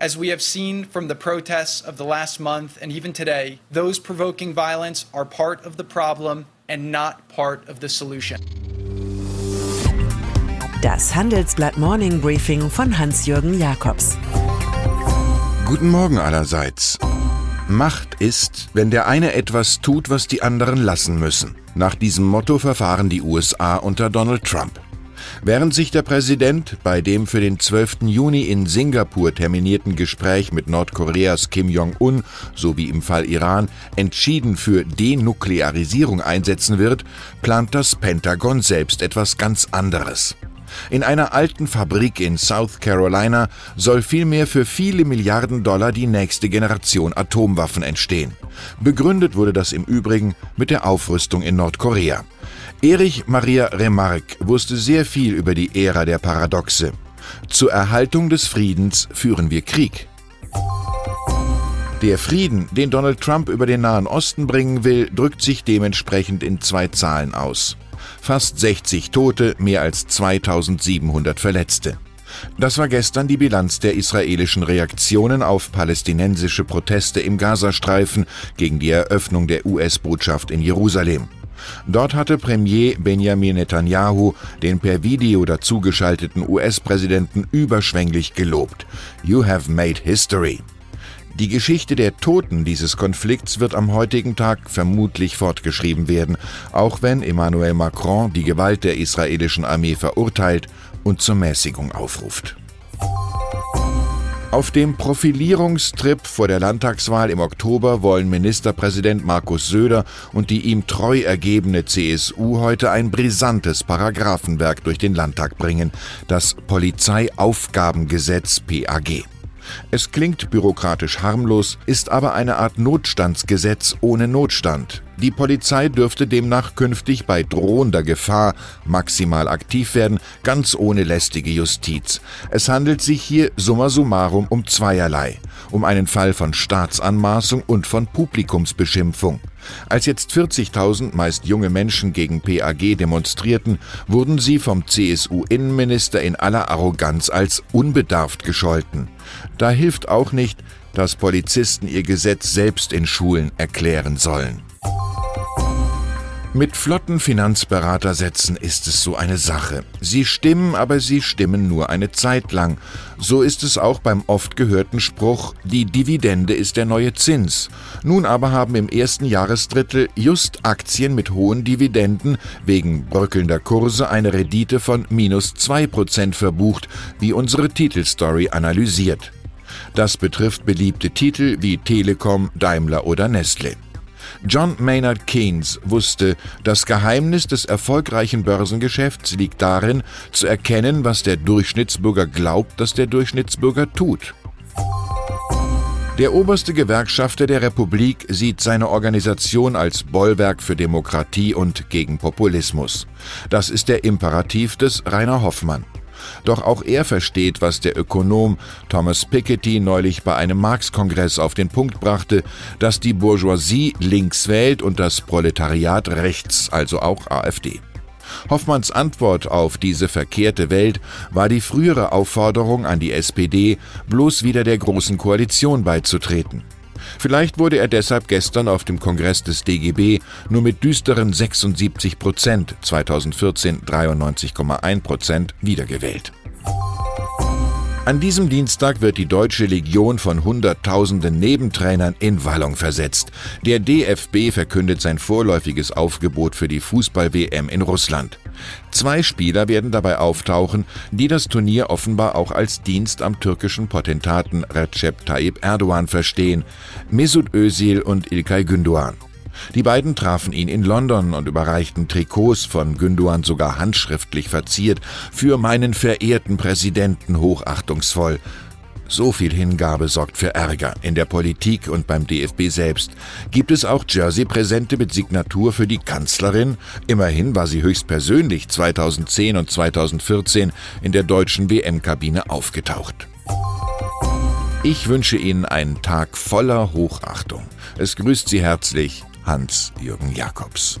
As we have seen from the protests of the last month and even today, those provoking violence are part of the problem and not part of the solution. Das Handelsblatt Morning Briefing von Hans-Jürgen Jakobs. Guten Morgen allerseits. Macht ist, wenn der eine etwas tut, was die anderen lassen müssen. Nach diesem Motto verfahren die USA unter Donald Trump. Während sich der Präsident bei dem für den 12. Juni in Singapur terminierten Gespräch mit Nordkoreas Kim Jong-un sowie im Fall Iran entschieden für Denuklearisierung einsetzen wird, plant das Pentagon selbst etwas ganz anderes. In einer alten Fabrik in South Carolina soll vielmehr für viele Milliarden Dollar die nächste Generation Atomwaffen entstehen. Begründet wurde das im Übrigen mit der Aufrüstung in Nordkorea. Erich Maria Remarque wusste sehr viel über die Ära der Paradoxe. Zur Erhaltung des Friedens führen wir Krieg. Der Frieden, den Donald Trump über den Nahen Osten bringen will, drückt sich dementsprechend in zwei Zahlen aus. Fast 60 Tote, mehr als 2700 Verletzte. Das war gestern die Bilanz der israelischen Reaktionen auf palästinensische Proteste im Gazastreifen gegen die Eröffnung der US-Botschaft in Jerusalem. Dort hatte Premier Benjamin Netanyahu den per Video dazugeschalteten US-Präsidenten überschwänglich gelobt. You have made history. Die Geschichte der Toten dieses Konflikts wird am heutigen Tag vermutlich fortgeschrieben werden, auch wenn Emmanuel Macron die Gewalt der israelischen Armee verurteilt und zur Mäßigung aufruft. Auf dem Profilierungstrip vor der Landtagswahl im Oktober wollen Ministerpräsident Markus Söder und die ihm treu ergebene CSU heute ein brisantes Paragraphenwerk durch den Landtag bringen, das Polizeiaufgabengesetz PAG. Es klingt bürokratisch harmlos, ist aber eine Art Notstandsgesetz ohne Notstand. Die Polizei dürfte demnach künftig bei drohender Gefahr maximal aktiv werden, ganz ohne lästige Justiz. Es handelt sich hier summa summarum um zweierlei. Um einen Fall von Staatsanmaßung und von Publikumsbeschimpfung. Als jetzt 40.000 meist junge Menschen gegen PAG demonstrierten, wurden sie vom CSU-Innenminister in aller Arroganz als unbedarft gescholten. Da hilft auch nicht, dass Polizisten ihr Gesetz selbst in Schulen erklären sollen. Mit flotten Finanzberatersätzen ist es so eine Sache. Sie stimmen, aber sie stimmen nur eine Zeit lang. So ist es auch beim oft gehörten Spruch, die Dividende ist der neue Zins. Nun aber haben im ersten Jahresdrittel just Aktien mit hohen Dividenden wegen bröckelnder Kurse eine Rendite von minus 2% verbucht, wie unsere Titelstory analysiert. Das betrifft beliebte Titel wie Telekom, Daimler oder Nestle. John Maynard Keynes wusste, das Geheimnis des erfolgreichen Börsengeschäfts liegt darin, zu erkennen, was der Durchschnittsbürger glaubt, dass der Durchschnittsbürger tut. Der oberste Gewerkschafter der Republik sieht seine Organisation als Bollwerk für Demokratie und gegen Populismus. Das ist der Imperativ des Rainer Hoffmann. Doch auch er versteht, was der Ökonom Thomas Piketty neulich bei einem Marx-Kongress auf den Punkt brachte, dass die Bourgeoisie links wählt und das Proletariat rechts, also auch AfD. Hoffmanns Antwort auf diese verkehrte Welt war die frühere Aufforderung an die SPD, bloß wieder der Großen Koalition beizutreten. Vielleicht wurde er deshalb gestern auf dem Kongress des DGB nur mit düsteren 76 Prozent, 2014 93,1 Prozent, wiedergewählt. An diesem Dienstag wird die Deutsche Legion von Hunderttausenden Nebentrainern in Wallung versetzt. Der DFB verkündet sein vorläufiges Aufgebot für die Fußball-WM in Russland. Zwei Spieler werden dabei auftauchen, die das Turnier offenbar auch als Dienst am türkischen Potentaten Recep Tayyip Erdogan verstehen, Mesut Özil und Ilkay Gündoğan. Die beiden trafen ihn in London und überreichten Trikots von Günduan sogar handschriftlich verziert für meinen verehrten Präsidenten hochachtungsvoll. So viel Hingabe sorgt für Ärger in der Politik und beim DFB selbst. Gibt es auch Jersey-Präsente mit Signatur für die Kanzlerin? Immerhin war sie höchstpersönlich 2010 und 2014 in der deutschen WM-Kabine aufgetaucht. Ich wünsche Ihnen einen Tag voller Hochachtung. Es grüßt Sie herzlich Hans-Jürgen Jakobs.